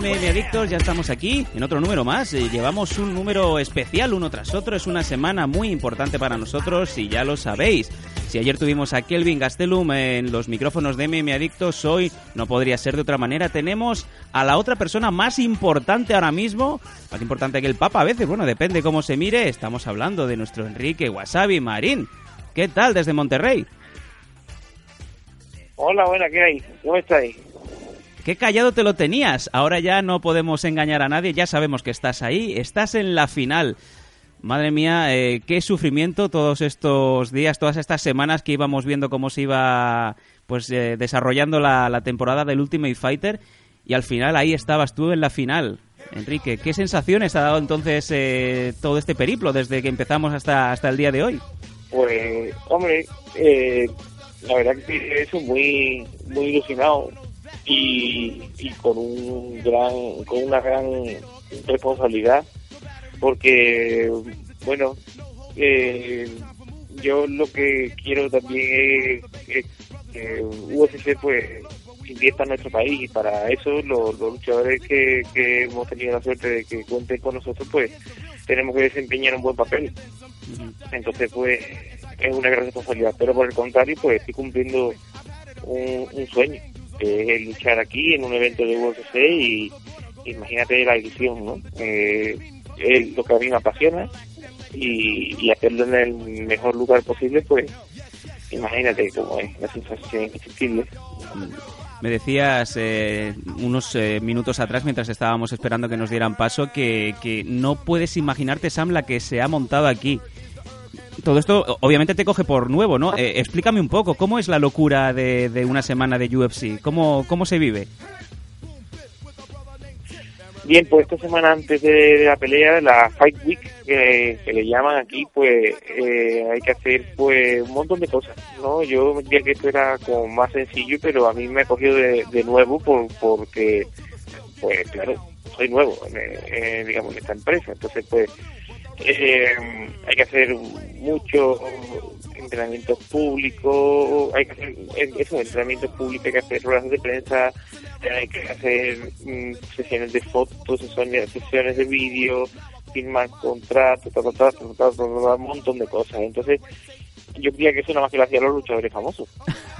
MM Adictos, ya estamos aquí en otro número más. Llevamos un número especial uno tras otro. Es una semana muy importante para nosotros y ya lo sabéis. Si ayer tuvimos a Kelvin Gastelum en los micrófonos de MM Adictos, hoy no podría ser de otra manera. Tenemos a la otra persona más importante ahora mismo, más importante que el Papa a veces, bueno, depende cómo se mire. Estamos hablando de nuestro Enrique Wasabi Marín. ¿Qué tal desde Monterrey? Hola, buena, ¿qué hay? ¿Cómo estáis? Qué callado te lo tenías. Ahora ya no podemos engañar a nadie, ya sabemos que estás ahí, estás en la final. Madre mía, eh, qué sufrimiento todos estos días, todas estas semanas que íbamos viendo cómo se iba pues eh, desarrollando la, temporada del Ultimate Fighter y al final ahí estabas tú en la final. Enrique, ¿qué sensaciones ha dado entonces eh, todo este periplo desde que empezamos hasta, hasta el día de hoy? Pues, hombre, eh, la verdad que eso muy, muy ilusionado y, y con un gran, con una gran responsabilidad, porque, bueno, eh, yo lo que quiero también es, que UFC pues invierta en nuestro país y para eso los, los luchadores que, que hemos tenido la suerte de que cuenten con nosotros pues tenemos que desempeñar un buen papel. Entonces pues es una gran responsabilidad pero por el contrario pues estoy cumpliendo un, un sueño que es luchar aquí en un evento de UFC y imagínate la ilusión ¿no? Eh, es lo que a mí me apasiona y, hacerlo en el mejor lugar posible pues imagínate cómo es la sensación indescriptible Me decías eh, unos eh, minutos atrás, mientras estábamos esperando que nos dieran paso, que, que no puedes imaginarte, Sam, la que se ha montado aquí. Todo esto obviamente te coge por nuevo, ¿no? Eh, explícame un poco, ¿cómo es la locura de, de una semana de UFC? ¿Cómo, ¿Cómo se vive? Bien, pues esta semana antes de, de la pelea, la Fight Week, que, que le llaman aquí, pues eh, hay que hacer pues un montón de cosas, ¿no? Yo diría que esto era como más sencillo, pero a mí me ha cogido de, de nuevo por, porque, pues claro, soy nuevo, en, eh, digamos, en esta empresa. Entonces, pues, eh, eh, hay que hacer mucho entrenamiento público, hay que hacer eso, entrenamiento público, hay que hacer ruedas de prensa, hay que hacer mm, sesiones de fotos, sesiones, sesiones de vídeo, firmar contratos, ta, ta, ta, un montón de cosas. Entonces, yo creía que eso nada más que lo hacían los luchadores famosos.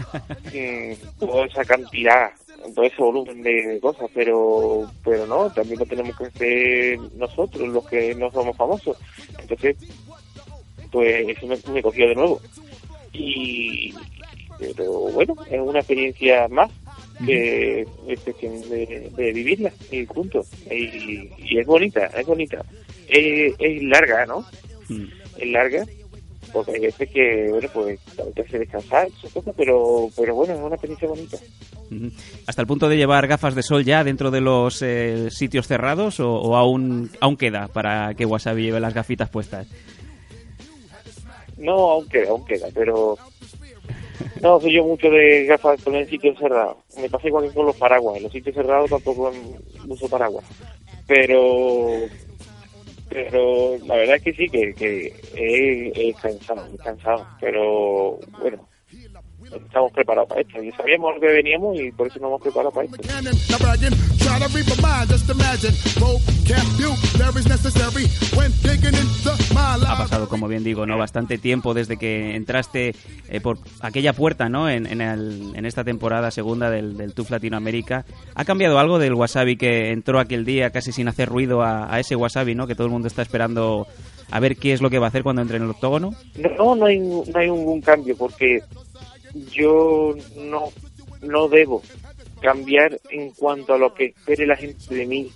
mm, toda esa cantidad todo ese volumen de, cosas, pero pero no, también lo tenemos que hacer nosotros, los que no somos famosos. Entonces, pues eso me, me cogió de nuevo. Y, pero bueno, es una experiencia más que es cuestión de, de vivirla y juntos. Y, y es bonita, es bonita. Es, es larga, ¿no? Es larga, porque hay veces que, bueno, pues que hacer descansar, cosas, pero, pero bueno, es una experiencia bonita. ¿Hasta el punto de llevar gafas de sol ya dentro de los eh, sitios cerrados o, o aún, aún queda para que Wasabi lleve las gafitas puestas? No, aún queda, aún queda, pero no soy yo mucho de gafas con el sitio cerrado. Me pasa igual que con los paraguas. En los sitios cerrados tampoco uso paraguas. Pero pero la verdad es que sí, que, que es, es cansado, es cansado. Pero bueno, estamos preparados para esto. Y sabíamos que veníamos y por eso nos hemos preparado para esto. Ha pasado, como bien digo, no bastante tiempo desde que entraste eh, por aquella puerta, ¿no? En, en, el- en esta temporada segunda del, del TUF Latinoamérica. ¿Ha cambiado algo del Wasabi que entró aquel día casi sin hacer ruido a, a ese Wasabi, ¿no? Que todo el mundo está esperando a ver qué es lo que va a hacer cuando entre en el octógono. No, no hay, no hay ningún cambio porque yo no, no debo cambiar en cuanto a lo que espere la gente de mí.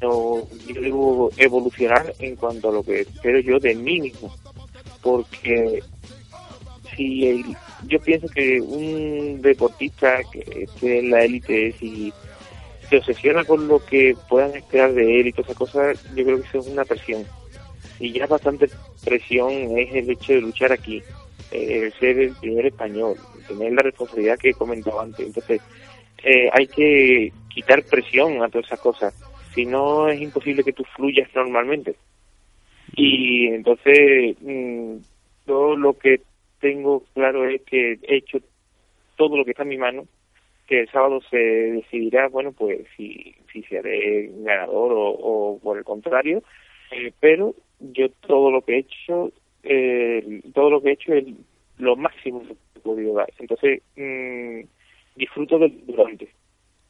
No, yo debo evolucionar en cuanto a lo que espero yo de mí mismo. Porque si, el- yo pienso que un deportista que esté en la élite si se obsesiona con lo que puedan esperar de él y todas esas cosas, yo creo que eso es una presión. Y ya bastante presión es el hecho de luchar aquí, eh, ser el primer español, tener la responsabilidad que he comentado antes. Entonces, eh, hay que quitar presión a todas esas cosas. Si no, es imposible que tú fluyas normalmente. Y entonces, mm, todo lo que tengo claro es que he hecho todo lo que está en mi mano, que el sábado se decidirá, bueno, pues si, si seré ganador o, o por el contrario, eh, pero yo todo lo que he hecho, eh, todo lo que he hecho es lo máximo que he podido dar. Entonces, mm, disfruto del durante.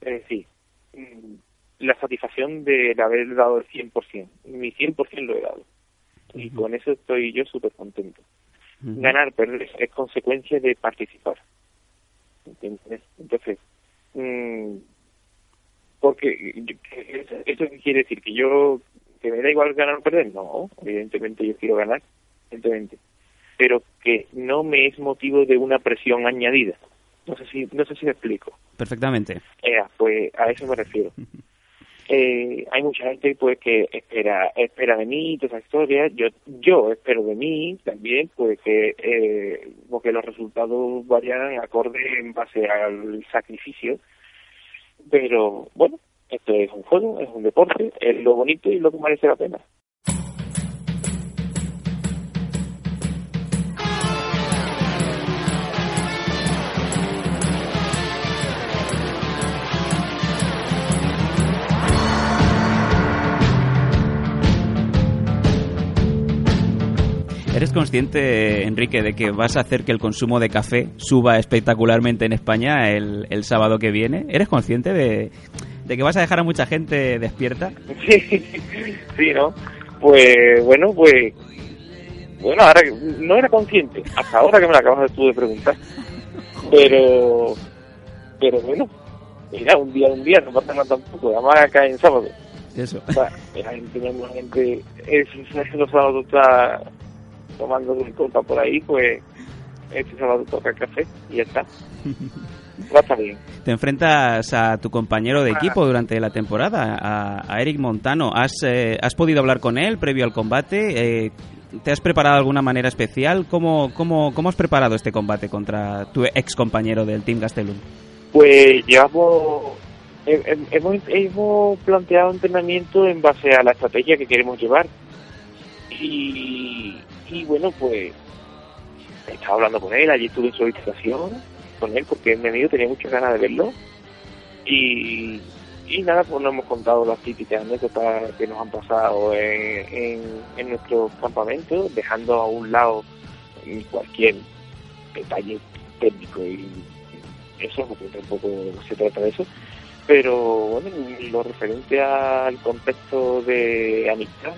Es decir, mm, la satisfacción de haber dado el 100%. Mi 100% lo he dado. Y con eso estoy yo súper contento. Ganar, perder es consecuencia de participar. ¿Entiendes? Entonces, mm, porque eso, ¿eso qué quiere decir? ¿Que yo, que me da igual ganar o perder? No, evidentemente yo quiero ganar, Pero que no me es motivo de una presión añadida. No sé si, no sé si me explico. Perfectamente. Ea, pues a eso me refiero. Eh, hay mucha gente pues que espera espera de mí toda esa historia yo yo espero de mí también pues que eh, porque los resultados vayan acorde en base al sacrificio pero bueno esto es un juego es un deporte es lo bonito y lo que merece la pena ¿Eres consciente, Enrique, de que vas a hacer que el consumo de café suba espectacularmente en España el, el sábado que viene? ¿Eres consciente de, de que vas a dejar a mucha gente despierta? sí, sí, ¿no? Pues bueno, pues bueno, ahora que- no era consciente, hasta ahora que me lo acabas de tú de preguntar. Pero pero bueno, mira, un día un día, no pasa nada tampoco, además acá en sábado. Eso. O sea, la gente, tenemos gente, es, es- los sábados está tomando de copa por ahí, pues este sábado toca café y ya está. Va a estar bien. Te enfrentas a tu compañero de equipo durante la temporada, a, a Eric Montano. ¿Has, eh, ¿Has podido hablar con él previo al combate? Eh, ¿Te has preparado de alguna manera especial? ¿Cómo, cómo, ¿Cómo has preparado este combate contra tu ex compañero del Team Gastelum? Pues llevamos, he- he- hemos, hemos planteado entrenamiento en base a la estrategia que queremos llevar. Y, y bueno, pues he estado hablando con él, allí estuve en su habitación con él porque mi amigo, tenía muchas ganas de verlo. Y, y nada, pues nos hemos contado las típicas anécdotas que nos han pasado en, en, en nuestros campamentos, dejando a un lado cualquier detalle técnico y eso, porque tampoco se trata de eso. Pero bueno, en lo referente al contexto de amistad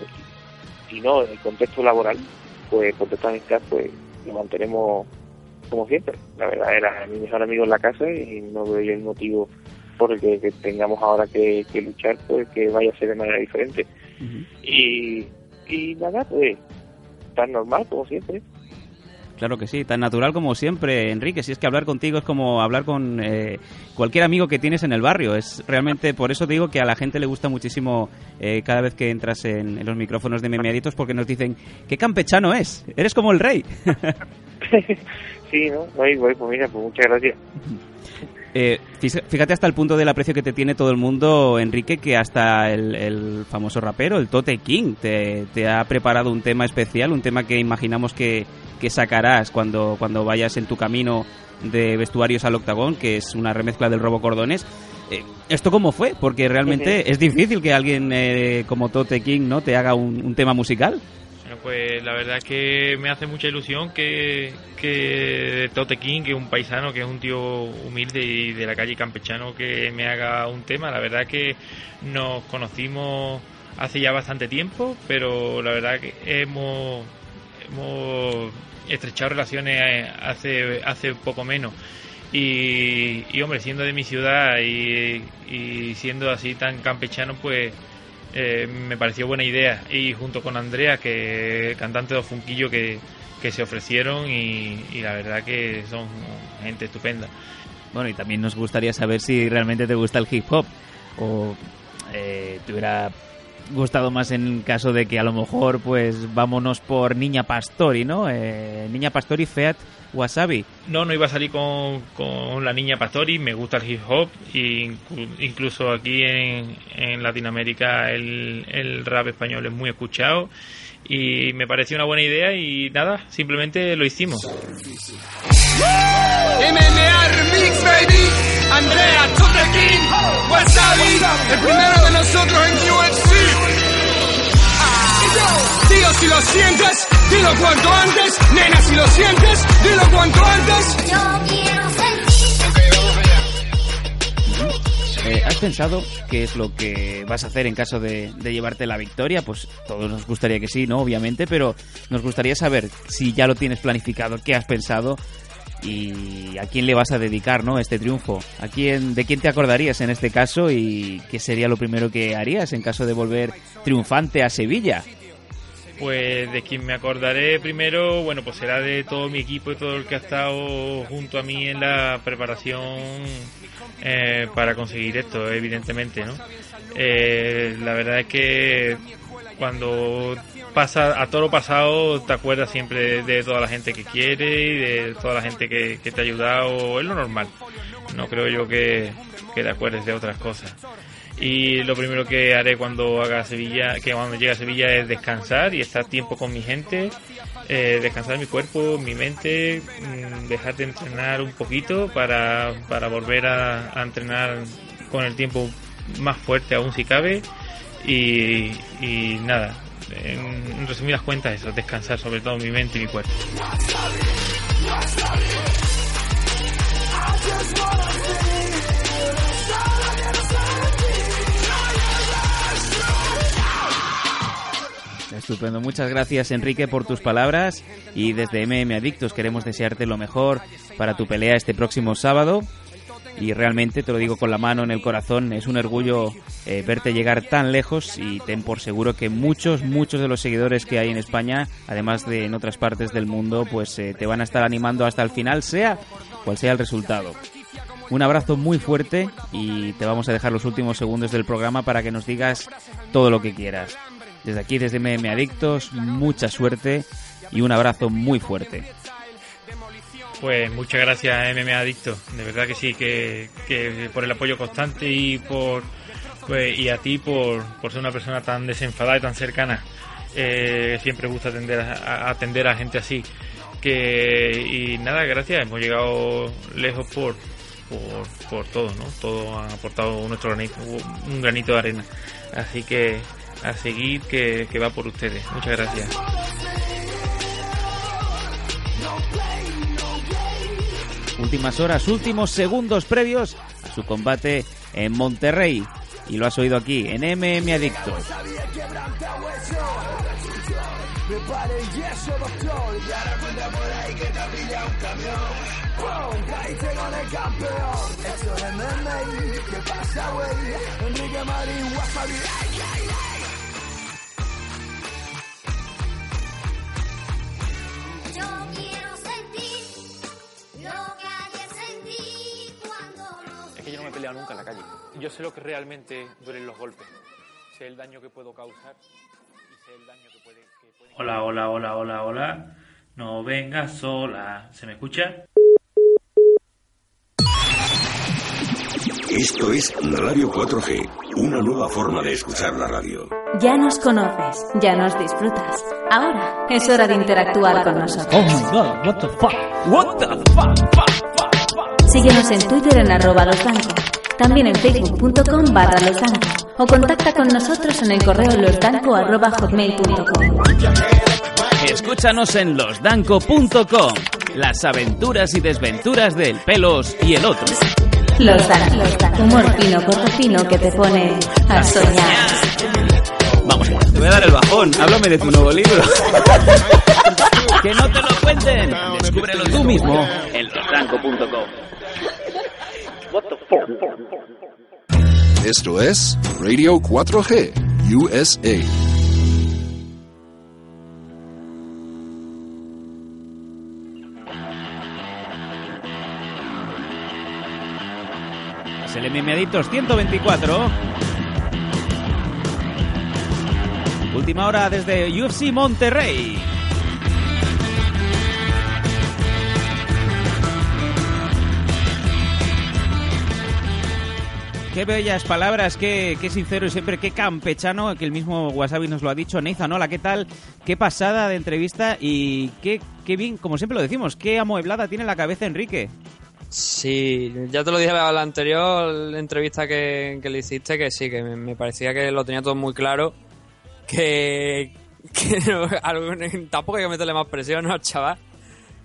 y no el contexto laboral, pues contexto de amistad, pues lo mantenemos como siempre. La verdad, era mi mejor amigo en la casa y no veo el motivo por el que, que tengamos ahora que, que luchar, pues que vaya a ser de manera diferente. Y, y nada, pues tan normal como siempre. Claro que sí, tan natural como siempre, Enrique. Si es que hablar contigo es como hablar con eh, cualquier amigo que tienes en el barrio. Es realmente por eso digo que a la gente le gusta muchísimo eh, cada vez que entras en, en los micrófonos de Memeditos porque nos dicen qué campechano es. Eres como el rey. sí, ¿no? No, y bueno, pues mira, pues muchas gracias. Eh, fí- fíjate hasta el punto del aprecio que te tiene todo el mundo, Enrique, que hasta el, el famoso rapero, el Tote King, te, te ha preparado un tema especial, un tema que imaginamos que, que sacarás cuando, cuando vayas en tu camino de vestuarios al octagón, que es una remezcla del Robo Cordones. Eh, ¿Esto cómo fue? Porque realmente es difícil que alguien eh, como Tote King no te haga un, un tema musical. Pues la verdad es que me hace mucha ilusión que, que Tote King, que es un paisano, que es un tío humilde y de la calle campechano, que me haga un tema. La verdad que nos conocimos hace ya bastante tiempo, pero la verdad que hemos, hemos estrechado relaciones hace, hace poco menos. Y, y, hombre, siendo de mi ciudad y, y siendo así tan campechano, pues eh, me pareció buena idea. Y junto con Andrea, que cantante de Funquillo, que, que se ofrecieron y, la verdad que son gente estupenda. Bueno, y también nos gustaría saber si realmente te gusta el hip hop o eh, te gustado más en caso de que a lo mejor pues vámonos por Niña Pastori, ¿no? Eh, Niña Pastori, Feat, Wasabi. No, no iba a salir con, con la niña Pastori, me gusta el hip hop, e inclu- incluso aquí en, en Latinoamérica el, el rap español es muy escuchado y me pareció una buena idea y nada, simplemente lo hicimos. Andrea, Tote King, Wasabi, el primero de nosotros en UFC. Tío, si lo sientes, dilo cuanto antes. Nena, si lo sientes, dilo cuanto antes. Eh, ¿Has pensado qué es lo que vas a hacer en caso de, de llevarte la victoria? Pues todos nos gustaría que sí, ¿no? Obviamente, pero nos gustaría saber si ya lo tienes planificado, qué has pensado y a quién le vas a dedicar, ¿no? Este triunfo. ¿A quién, ¿De quién te acordarías en este caso y qué sería lo primero que harías en caso de volver triunfante a Sevilla? Pues de quien me acordaré primero, bueno, pues será de todo mi equipo y todo el que ha estado junto a mí en la preparación eh, para conseguir esto, evidentemente, ¿no? Eh, la verdad es que cuando pasa a todo lo pasado te acuerdas siempre de, toda la gente que quiere y de toda la gente que, te ha ayudado, es lo normal. No creo yo que, que te acuerdes de otras cosas. Y lo primero que haré cuando haga Sevilla, que cuando llegue a Sevilla es descansar y estar tiempo con mi gente, eh, descansar mi cuerpo, mi mente, mm, dejar de entrenar un poquito para, para volver a, a entrenar con el tiempo más fuerte aún si cabe y, nada, en, en resumidas cuentas eso, descansar sobre todo mi mente y mi cuerpo. Estupendo, muchas gracias Enrique por tus palabras. Y desde MM Adictos queremos desearte lo mejor para tu pelea este próximo sábado y realmente te lo digo con la mano en el corazón, es un orgullo eh, verte llegar tan lejos y ten por seguro que muchos, muchos de los seguidores que hay en España, además de en otras partes del mundo, pues eh, te van a estar animando hasta el final, sea cual sea el resultado. Un abrazo muy fuerte y te vamos a dejar los últimos segundos del programa para que nos digas todo lo que quieras. Desde aquí, desde MM Adictos, mucha suerte y un abrazo muy fuerte. Pues muchas gracias MM Adicto, de verdad que sí, que, que por el apoyo constante y por pues, y a ti por, por ser una persona tan desenfadada y tan cercana. Eh, siempre gusta atender a, atender a gente así. Que y nada, gracias, hemos llegado lejos por por, por todo, ¿no? Todo ha aportado nuestro granito, un granito de arena. Así que a seguir que, que va por ustedes. Muchas gracias. Últimas horas, últimos segundos previos a su combate en Monterrey. Y lo has oído aquí, en MM Adictos. Yo Es que yo no me he peleado nunca en la calle. Yo sé lo que realmente duelen los golpes. Sé el daño que puedo causar y sé el daño que puede... Que puede... Hola, hola, hola, hola, hola. No vengas sola. ¿Se me escucha? Esto es Radio 4G, una nueva forma de escuchar la radio. Ya nos conoces, ya nos disfrutas. Ahora es hora de interactuar con nosotros. Oh my god, what the fuck? What the fuck? Síguenos en Twitter en arroba losdanco, también en facebook.com barra losdanco o contacta con nosotros en el correo losdanco arroba hotmail.com. Escúchanos en losdanco.com. Las aventuras y desventuras del pelos y el otro. Los Danco, humor fino, corto fino que te pone a soñar. Vamos, te voy a dar el bajón. Háblame de tu nuevo libro. que no te lo cuenten. Descúbrelo tú mismo en losdanco.com. Esto es Radio 4G USA. El MM Adictos 124. Última hora desde UFC Monterrey. Qué bellas palabras, qué, qué sincero y siempre qué campechano, que el mismo Wasabi nos lo ha dicho. Nathan, hola, ¿qué tal? Qué pasada de entrevista y qué, qué bien, como siempre lo decimos, qué amueblada tiene la cabeza Enrique. Sí, ya te lo dije en la anterior entrevista que, que le hiciste, que sí, que me, parecía que lo tenía todo muy claro, que, algún- tampoco hay que meterle más presión ¿no, al chaval.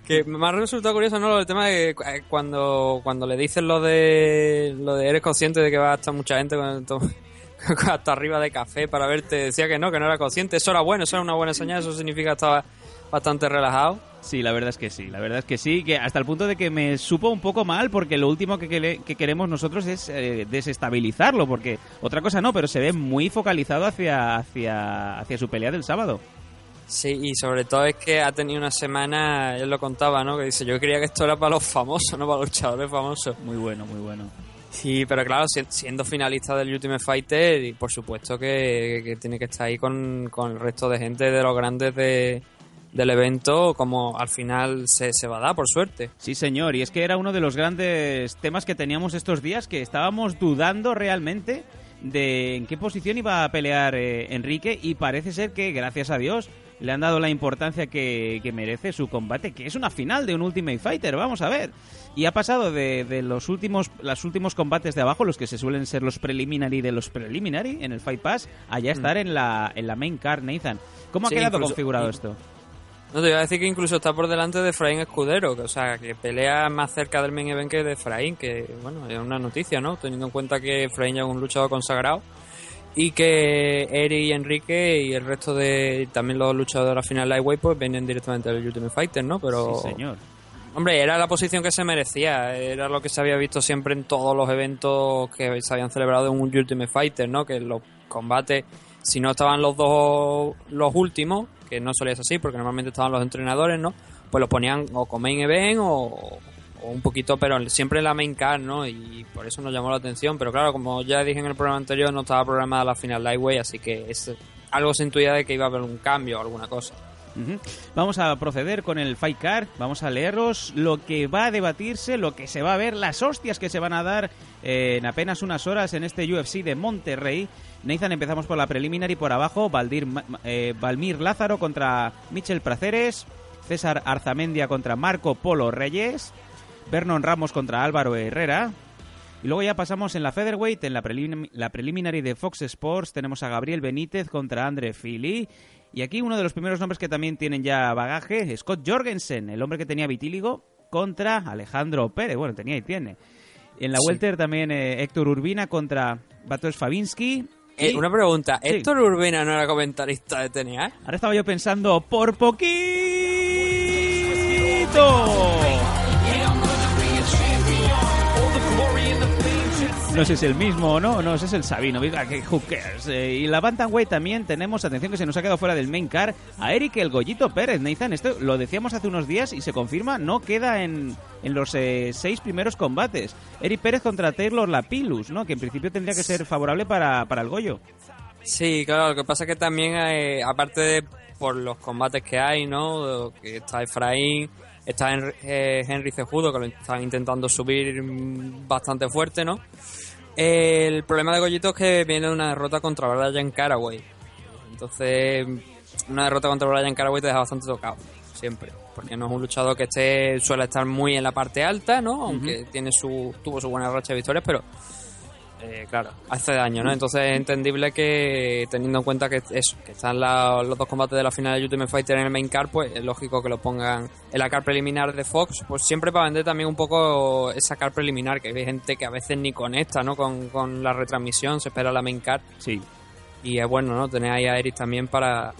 Que me ha resultado curioso, ¿no? El tema de que, eh, cuando, cuando le dicen lo de, lo de eres consciente de que va a estar mucha gente con hasta arriba de café para verte, decía que no, que no era consciente. Eso era bueno, eso era una buena señal, eso significa que estaba bastante relajado. Sí, la verdad es que sí, la verdad es que sí, que hasta el punto de que me supo un poco mal porque lo último que, queremos nosotros es eh, desestabilizarlo, porque otra cosa no, pero se ve muy focalizado hacia, hacia, hacia su pelea del sábado. Sí, y sobre todo es que ha tenido una semana, él lo contaba, ¿no? Que dice, yo creía que esto era para los famosos, no para los luchadores famosos. Muy bueno, muy bueno. Sí, pero claro, si- siendo finalista del Ultimate Fighter, y por supuesto que, que tiene que estar ahí con, con el resto de gente de los grandes de, del evento, como al final se, se va a dar, por suerte. Sí, señor, y es que era uno de los grandes temas que teníamos estos días, que estábamos dudando realmente de en qué posición iba a pelear eh, Enrique y parece ser que, gracias a Dios, le han dado la importancia que, que merece su combate, que es una final de un Ultimate Fighter, vamos a ver. Y ha pasado de, de los últimos los últimos combates de abajo, los que se suelen ser los preliminary de los preliminary en el Fight Pass, a ya estar en la, en la main card, Nathan. ¿Cómo Sí, ha quedado incluso- configurado esto? No, te iba a decir que incluso está por delante de Efraín Escudero, que, o sea, que pelea más cerca del main event que de Efraín, que, bueno, es una noticia, ¿no? Teniendo en cuenta que Efraín ya es un luchador consagrado y que Eri y Enrique y el resto de también los luchadores la final Lightweight pues vienen directamente del Ultimate Fighter, ¿no? Pero Sí, señor. Hombre, era la posición que se merecía, era lo que se había visto siempre en todos los eventos que se habían celebrado en un Ultimate Fighter, ¿no? Que los combates, si no estaban los dos, los últimos, que no solía ser así, porque normalmente estaban los entrenadores, ¿no? Pues los ponían o con main event o, un poquito, pero siempre la main card, ¿no? Y por eso nos llamó la atención, pero claro, como ya dije en el programa anterior, no estaba programada la final Lightweight, así que es algo se intuía de que iba a haber un cambio o alguna cosa. Vamos a proceder con el Fight Card, vamos a leeros lo que va a debatirse, lo que se va a ver, las hostias que se van a dar en apenas unas horas en este UFC de Monterrey. Nathan, empezamos por la preliminar y por abajo, eh, Valmir Lázaro contra Michel Praceres, César Arzamendia contra Marco Polo Reyes, Vernon Ramos contra Álvaro Herrera, y luego ya pasamos en la Featherweight, en la, prelim- la preliminary de Fox Sports, tenemos a Gabriel Benítez contra Andre Fili. Y aquí uno de los primeros nombres que también tienen ya bagaje, Scott Jorgensen, el hombre que tenía vitíligo, contra Alejandro Pérez. Bueno, tenía y tiene. En la Sí. Welter también eh, Héctor Urbina contra Batos Fabinsky. Eh, una pregunta, Sí. ¿Héctor Urbina no era comentarista de TNA? Ahora estaba yo pensando, por poquito. No sé si es el mismo o no, no, ese es el Sabino, que who cares. Eh, y la Bantamweight también tenemos, atención que se nos ha quedado fuera del main car, a Eric el Gollito Pérez. Nathan, esto lo decíamos hace unos días y se confirma, no queda en, en los eh, seis primeros combates. Eric Pérez contra Taylor Lapillus, ¿no? Que en principio tendría que ser favorable para, para el Goyo. Sí, claro, lo que pasa es que también, eh, aparte de por los combates que hay, ¿no? Que está Efraín, está Henry, eh, Henry Cejudo, que lo están intentando subir bastante fuerte, ¿no? El problema de Goyito es que viene una derrota contra Brian Caraway. Entonces, una derrota contra Brian Caraway te deja bastante tocado, siempre. Porque no es un luchador que esté suele estar muy en la parte alta, ¿no? Aunque tiene su tuvo su buena racha de victorias, pero eh, claro, hace daño, ¿no? Entonces es entendible que teniendo en cuenta que eso, que están la- los dos combates de la final de Ultimate Fighter en el main card, pues es lógico que lo pongan en la card preliminar de Fox, pues siempre para vender también un poco esa card preliminar, que hay gente que a veces ni conecta, ¿no? Con, con la retransmisión, se espera la main card. Sí. Y es bueno, ¿no? Tener ahí a Eric también para,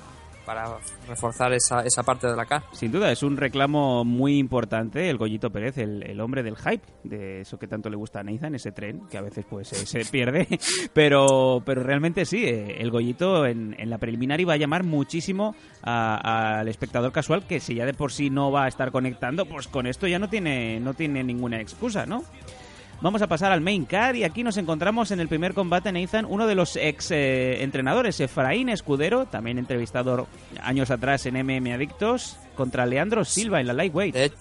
para reforzar esa, esa parte de la card. Sin duda, es un reclamo muy importante el Goyito Pérez, el, el hombre del hype, de eso que tanto le gusta a Nathan, ese tren, que a veces pues eh, se pierde, pero, pero realmente sí, eh, el Goyito en, en la preliminar iba a llamar muchísimo al espectador casual, que si ya de por sí no va a estar conectando, pues con esto ya no tiene, no tiene ninguna excusa, ¿no? Vamos a pasar al main card y aquí nos encontramos en el primer combate, Nathan, uno de los ex eh, entrenadores, Efraín Escudero, también entrevistado años atrás en MM Adictos, contra Leandro Silva en la Lightweight. De,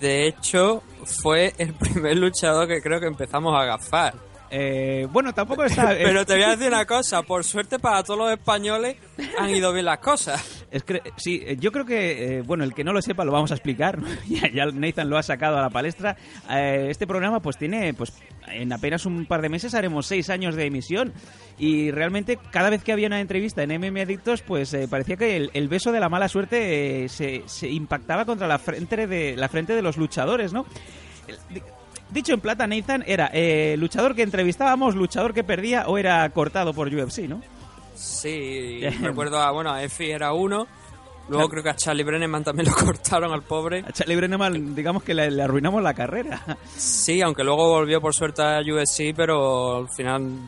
de hecho, fue el primer luchador que creo que empezamos a gafar. Eh, bueno, tampoco está... Pero te voy a decir una cosa, por suerte para todos los españoles han ido bien las cosas. Es que, sí, eh, yo creo que, eh, bueno, el que no lo sepa lo vamos a explicar. ya, Nathan lo ha sacado a la palestra. Eh, este programa, pues tiene, pues en apenas un par de meses haremos seis años de emisión. Y realmente, cada vez que había una entrevista en MM Adictos, pues parecía que el, beso de la mala suerte se, se impactaba contra la frente de la frente de los luchadores, ¿no? Dicho en plata, Nathan era eh, luchador que entrevistábamos, luchador que perdía o era cortado por UFC, ¿no? Sí, recuerdo a, bueno, a Effie era uno. Luego creo que a Charlie Brenneman también lo cortaron al pobre. A Charlie Brenneman, digamos que le, le arruinamos la carrera. Sí, aunque luego volvió por suerte a UFC, pero al final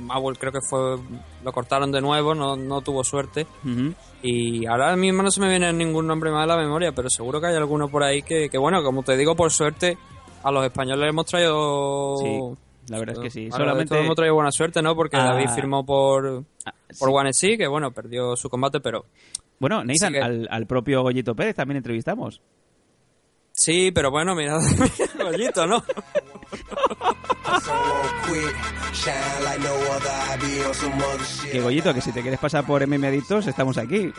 Mawel creo que fue lo cortaron de nuevo, no, no tuvo suerte. Y ahora mismo no se me viene ningún nombre más a la memoria, pero seguro que hay alguno por ahí que, que bueno, como te digo, por suerte a los españoles hemos traído... Sí, la verdad es que sí. A Solamente todos hemos traído buena suerte, ¿no? Porque Ah. David firmó por, por sí. One C, que bueno, perdió su combate, pero... Bueno, Nathan, Sí que- al, al propio Goyito Pérez también entrevistamos. Sí, pero bueno, mira, Goyito, ¿no? Que Goyito, que si te quieres pasar por MM Adictos, estamos aquí.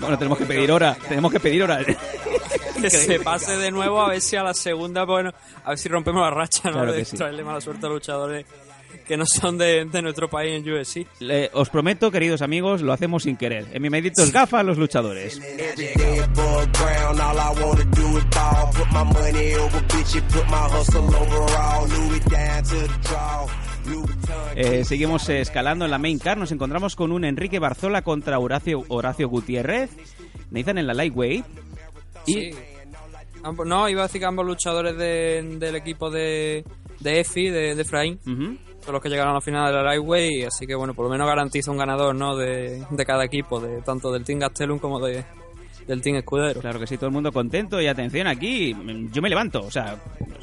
Bueno, tenemos que pedir hora, tenemos que pedir hora. Que se pase de nuevo a ver si a la segunda, bueno, a ver si rompemos la racha, ¿no? Claro de sí. traerle mala suerte a luchadores que no son de, de nuestro país en UFC. Le- os prometo, queridos amigos, lo hacemos sin querer. MM Adictos gafa a los luchadores. Eh, seguimos escalando en la main car. Nos encontramos con un Enrique Barzola contra Horacio, Horacio Gutiérrez. Nathan en la lightweight. Y Sí. Ambos- no, iba a decir que ambos luchadores de- del equipo de, de EFI, de, de Efraín, son los que llegaron a la final de la Lightweight, así que bueno, por lo menos garantiza un ganador, ¿no? De, de cada equipo, de tanto del Team Gastelum como de, del Team Escudero. Claro que sí, todo el mundo contento y atención aquí, yo me levanto, o sea,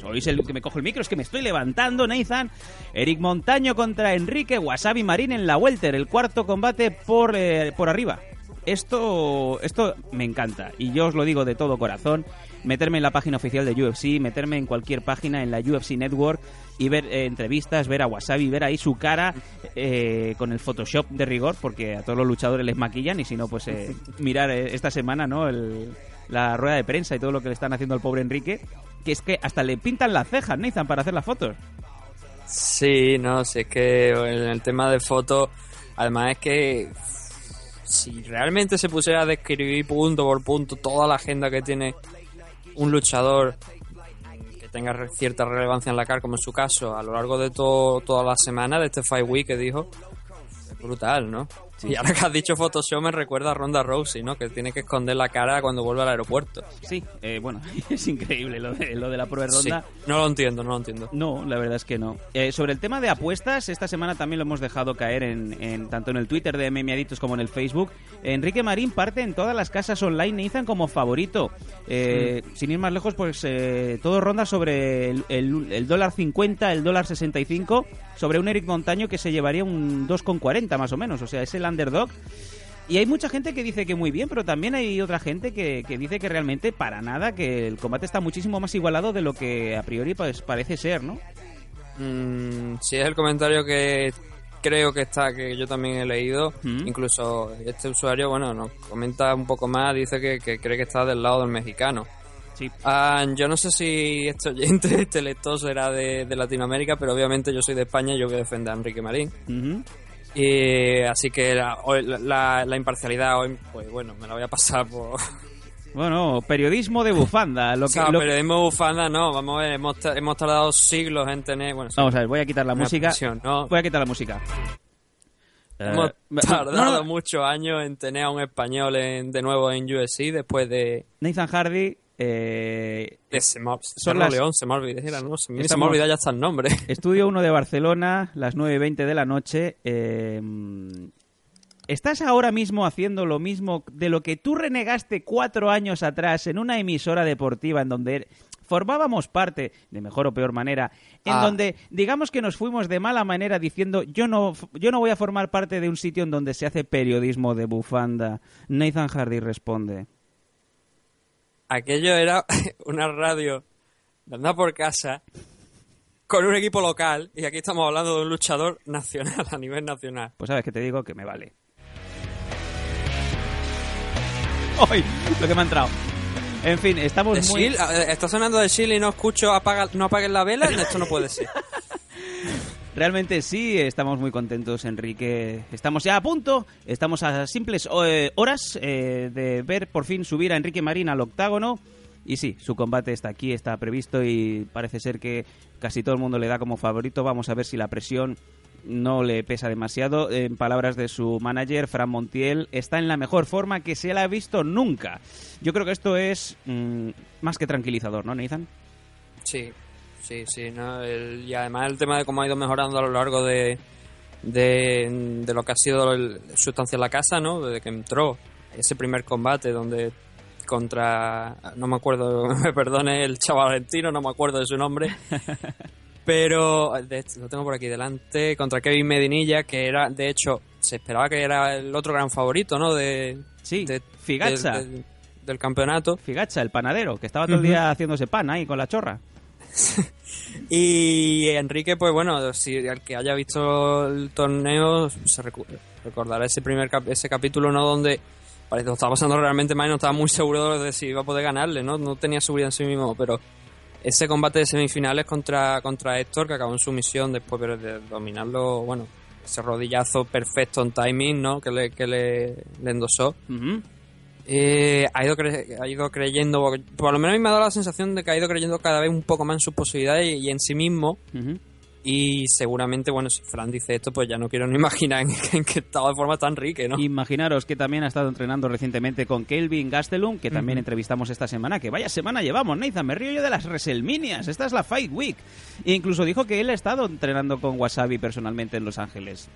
oís el que me cojo el micro, es que me estoy levantando, Nathan. Eric Montaño contra Enrique Wasabi Marín en la Welter, el cuarto combate por, eh, por arriba. Esto, esto me encanta y yo os lo digo de todo corazón. Meterme en la página oficial de UFC, meterme en cualquier página en la UFC Network y ver eh, entrevistas, ver a Wasabi, ver ahí su cara eh, con el Photoshop de rigor, porque a todos los luchadores les maquillan y si no, pues eh, mirar eh, esta semana, ¿no? El- la rueda de prensa y todo lo que le están haciendo al pobre Enrique, que es que hasta le pintan las cejas, Nathan, para hacer las fotos. Sí, no, si es que en el tema de fotos, además es que si realmente se pusiera a describir punto por punto toda la agenda que tiene un luchador que tenga cierta relevancia en la car, como en su caso, a lo largo de todo, toda la semana de este Fight Week que dijo, es brutal, ¿no? Y ahora que has dicho Photoshop me recuerda a Ronda Rousey, ¿no? Que tiene que esconder la cara cuando vuelve al aeropuerto. Sí, eh, bueno, es increíble lo de, lo de la prueba de Sí, ronda. no lo entiendo, no lo entiendo. No, la verdad es que no. Eh, sobre el tema de apuestas, esta semana también lo hemos dejado caer en, en- tanto en el Twitter de Memiaditos como en el Facebook. Enrique Marín parte en todas las casas online Nathan como favorito. Eh, Sin ir más lejos, pues eh, todo ronda sobre el, el- el dólar 50, el dólar 65, sobre un Eric Montaño que se llevaría un 2,40 más o menos. O sea, es el underdog. Y hay mucha gente que dice que muy bien, pero también hay otra gente que, que dice que realmente para nada, que el combate está muchísimo más igualado de lo que a priori pues, parece ser, ¿no? Mm, sí, es el comentario que creo que está, que yo también he leído. Incluso este usuario, bueno, nos comenta un poco más, dice que, que cree que está del lado del mexicano. Sí. Ah, yo no sé si este oyente, este lector será de, de Latinoamérica, pero obviamente yo soy de España y yo voy a defender a Enrique Marín. Y así que la, la, la imparcialidad hoy, pues bueno, me la voy a pasar por... Bueno, periodismo de bufanda. Lo que, sea, lo- periodismo bufanda, no, vamos a ver, hemos, hemos tardado siglos en tener... Bueno, Vamos a ver, voy a quitar la música. ¿no? Voy a quitar la música. Hemos Eh, no, tardado no, no. muchos años en tener a un español en- de nuevo en USC después de... Nathan Hardy. Eh, se me, son las- León, se me olvidó, ¿no? Se me, se me Estamos- olvida ya hasta el nombre. Estudio 1 de Barcelona, las 9 y 20 de la noche. eh, ¿Estás ahora mismo haciendo lo mismo de lo que tú renegaste cuatro años atrás en una emisora deportiva en donde formábamos parte, de mejor o peor manera, en Ah. donde digamos que nos fuimos de mala manera diciendo yo no, yo no voy a formar parte de un sitio en donde se hace periodismo de bufanda. Nathan Hardy responde. Aquello era una radio de andar por casa con un equipo local y aquí estamos hablando de un luchador nacional a nivel nacional. Pues sabes que te digo que me vale. ¡Ay! Lo que me ha entrado. En fin, estamos ¿De muy... Shield? ¿Está sonando de Shield y no escucho apaga, no apaguen la vela? Esto no puede ser. Realmente sí, estamos muy contentos, Enrique. Estamos ya a punto, estamos a simples eh, horas eh, de ver por fin subir a Enrique Marín al octágono. Y sí, su combate está aquí, está previsto y parece ser que casi todo el mundo le da como favorito. Vamos a ver si la presión no le pesa demasiado. En palabras de su manager, Fran Montiel, está en la mejor forma que se la ha visto nunca. Yo creo que esto es mm, más que tranquilizador, ¿no, Nathan? Sí, sí, sí. ¿no? El- y además el tema de cómo ha ido mejorando a lo largo de, de, de lo que ha sido el- su estancia en la casa, ¿no? Desde que entró ese primer combate donde contra, no me acuerdo, me perdone el chaval argentino, no me acuerdo de su nombre, pero de lo tengo por aquí delante, contra Kevin Medinilla, que era, de hecho, se esperaba que era el otro gran favorito, ¿no? De, sí, de- Figacha. de- de- del campeonato. Figacha, el panadero, que estaba todo el día haciéndose pan ahí con la chorra. Y Enrique, pues bueno, si el que haya visto el torneo se recordará ese primer cap- ese capítulo, ¿no? Donde parece que estaba pasando realmente mal no estaba muy seguro de si iba a poder ganarle, ¿no? No tenía seguridad en sí mismo, pero ese combate de semifinales contra, contra Héctor, que acabó en sumisión después de dominarlo, bueno, ese rodillazo perfecto en timing, ¿no? Que le, que le, le endosó. Eh, ha, ido cre- ha ido creyendo, por lo menos a mí me ha dado la sensación de que ha ido creyendo cada vez un poco más en sus posibilidades y, y en sí mismo. Y seguramente, bueno, si Fran dice esto, pues ya no quiero ni imaginar en, en qué estado de forma tan rique, ¿no? Imaginaros que también ha estado entrenando recientemente con Kelvin Gastelum, que también entrevistamos esta semana. Que vaya semana llevamos, Nathan. Me río yo de las WrestleManias. Esta es la Fight Week. E incluso dijo que él ha estado entrenando con Wasabi personalmente en Los Ángeles.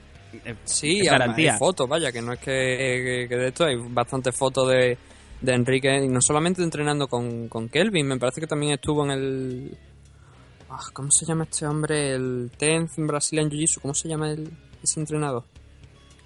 Eh, Sí, garantía. hay fotos, vaya, que no es que, que- que de esto hay bastantes fotos de, de Enrique, y no solamente entrenando con, con Kelvin, me parece que también estuvo en el... ah, ¿Cómo se llama este hombre? El Tenth Brazilian Jiu-Jitsu, ¿cómo se llama el, ese entrenador?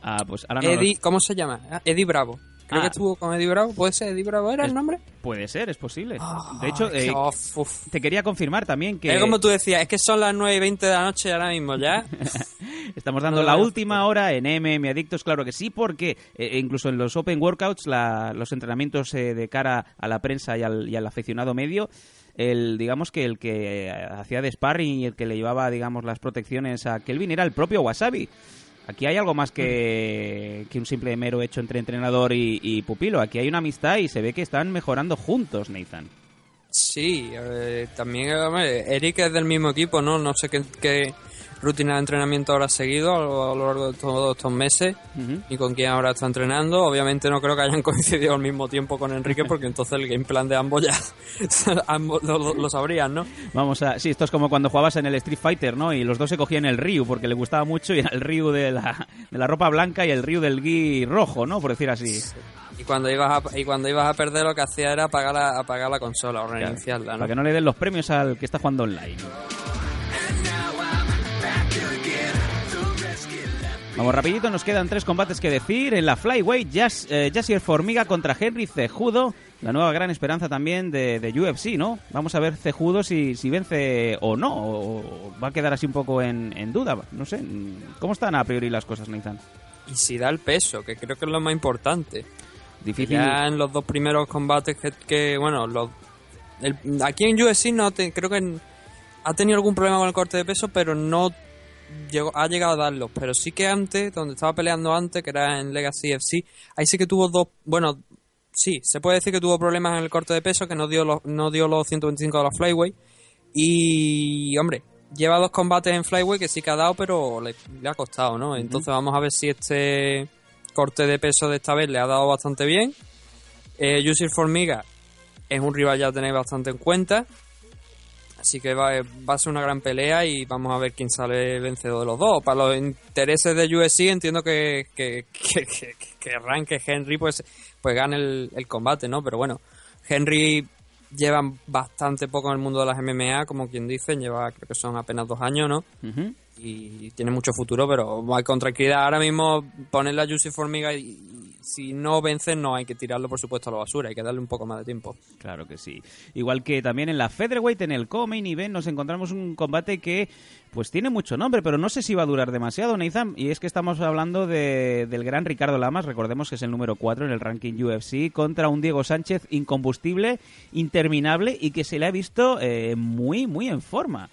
Ah, pues ahora no Eddie, ¿Cómo se llama? Ah, Eddie Bravo. Creo Ah. que estuvo con Eddie Bravo. ¿Puede ser Eddie Bravo? ¿Era Es- el nombre? Puede ser, es posible. de hecho, eh, uf. te quería confirmar también que Es como tú decías, es que son las 9 y 20 de la noche ahora mismo ya. estamos dando No, la no. última hora en MM Adictos, claro que sí, porque eh, incluso en los Open Workouts, la- los entrenamientos eh, de cara a la prensa y al, y al aficionado medio, el digamos que el que eh, hacía de sparring y el que le llevaba digamos las protecciones a Kelvin era el propio Wasabi. Aquí hay algo más que, que un simple mero hecho entre entrenador y, y pupilo. Aquí hay una amistad y se ve que están mejorando juntos, Nathan. Sí, eh, también hombre, Eric es del mismo equipo, ¿no? No sé qué, qué rutina de entrenamiento habrá seguido a lo, a lo largo de todos estos meses y con quién ahora está entrenando. Obviamente no creo que hayan coincidido al mismo tiempo con Enrique porque entonces el game plan de ambos ya ambos lo, sabrían, ¿no? Vamos a... Sí, esto es como cuando jugabas en el Street Fighter, ¿no? Y los dos se cogían el Ryu porque le gustaba mucho y era el Ryu de la, de la ropa blanca y el Ryu del gui rojo, ¿no? Por decir así. Y cuando ibas a, y cuando ibas a perder lo que hacía era apagar la, apagar la consola o Claro, reiniciarla, ¿no? Para que no le den los premios al que está jugando online. Vamos rapidito, nos quedan tres combates que decir. En la Flyweight, Jas, eh, Formiga contra Henry Cejudo. La nueva gran esperanza también de, de UFC, ¿no? Vamos a ver Cejudo si, si vence o no. O, o va a quedar así un poco en, en duda. No sé. ¿Cómo están a priori las cosas, Nathan? Y si da el peso, que creo que es lo más importante. Difícil. Ya en los dos primeros combates que, que, bueno, los, el- aquí en UFC no te- creo que en- ha tenido algún problema con el corte de peso, pero no llegó, ha llegado a darlos. Pero sí que antes, donde estaba peleando antes, que era en Legacy FC, ahí sí que tuvo dos, bueno, sí, se puede decir que tuvo problemas en el corte de peso, que no dio los, no dio los 125 de la Flyway. Y, hombre, lleva dos combates en Flyway que sí que ha dado, pero le, le ha costado, ¿no? Entonces vamos a ver si este corte de peso de esta vez le ha dado bastante bien. Eh, Yusir Formiga es un rival ya a tener bastante en cuenta. Así que va, va a ser una gran pelea y vamos a ver quién sale vencedor de los dos. Para los intereses de UFC entiendo que, que, que, que, que que Henry pues, pues gane el, el combate, ¿no? Pero bueno, Henry llevan bastante poco en el mundo de las MMA, como quien dice, lleva creo que son apenas dos años, ¿no? Y tiene mucho futuro, pero hay con tranquilidad. Ahora mismo ponerle a Juicy Formiga y si no vence no hay que tirarlo por supuesto a la basura, hay que darle un poco más de tiempo. Claro que sí. Igual que también en la Featherweight, en el co-main event, nos encontramos un combate que pues tiene mucho nombre, pero no sé si va a durar demasiado, Nathan. Y es que estamos hablando de- del gran Ricardo Lamas, recordemos que es el número 4 en el ranking UFC, contra un Diego Sánchez incombustible, interminable y que se le ha visto eh, muy, muy en forma.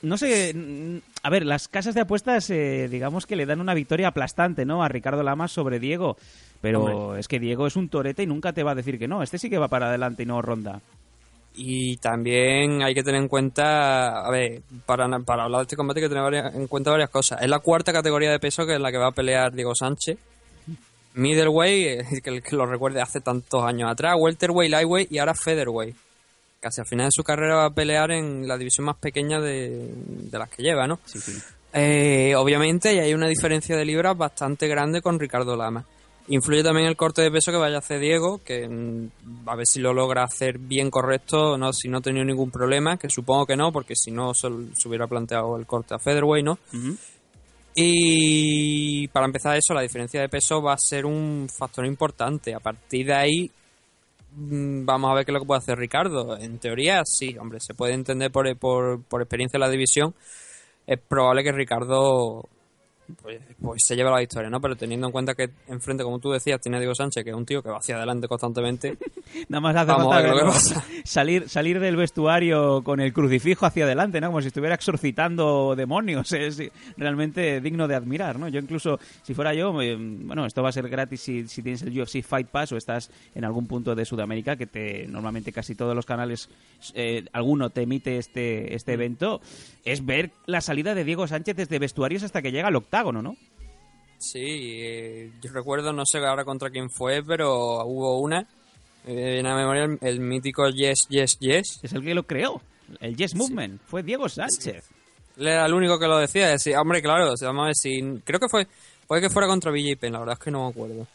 No sé, mm, a ver, las casas de apuestas, eh, digamos que le dan una victoria aplastante, ¿no? A Ricardo Lamas sobre Diego. Pero Hombre. es que Diego es un torete y nunca te va a decir que no. Este sí que va para adelante y no ronda. Y también hay que tener en cuenta, a ver, para, para hablar de este combate hay que tener varias- en cuenta varias cosas. Es la cuarta categoría de peso que es la que va a pelear Diego Sánchez. Middleweight, eh, que, lo recuerde hace tantos años atrás, Welterweight, Lightweight y ahora Featherweight. Casi al final de su carrera va a pelear en la división más pequeña de, de las que lleva, ¿no? Sí, sí. Eh, obviamente, y hay una diferencia de libras bastante grande con Ricardo Lama. Influye también el corte de peso que vaya a hacer Diego, que mm, a ver si lo logra hacer bien correcto, no si no ha tenido ningún problema, que supongo que no, porque si no se, se hubiera planteado el corte a Featherweight, ¿no? Y para empezar eso, la diferencia de peso va a ser un factor importante. A partir de ahí, mm, vamos a ver qué es lo que puede hacer Ricardo. En teoría, sí, hombre, se puede entender por, por, por experiencia en la división. Es probable que Ricardo pues, pues se lleve la victoria, ¿no? Pero teniendo en cuenta que enfrente, como tú decías, tiene a Diego Sánchez, que es un tío que va hacia adelante constantemente. Nada más hace Vamos falta a ver lo que verlo pasa. salir, salir del vestuario con el crucifijo hacia adelante, ¿no? Como si estuviera exorcitando demonios. Es realmente digno de admirar, ¿no? Yo incluso, si fuera yo, bueno, esto va a ser gratis si, si tienes el UFC Fight Pass o estás en algún punto de Sudamérica, que te normalmente casi todos los canales, eh, alguno te emite este, este evento, es ver la salida de Diego Sánchez desde vestuarios hasta que llega al ¿no? Sí, eh, yo recuerdo, no sé ahora contra quién fue, pero hubo una. Eh, en la memoria, el, el mítico Yes, Yes, Yes. Es el que lo creó. El Yes Movement. Fue Diego Sánchez. Él era el único que lo decía. Decía, hombre, claro, vamos a ver si. Creo que fue. Puede que fuera contra BJ Penn, la verdad es que no me acuerdo.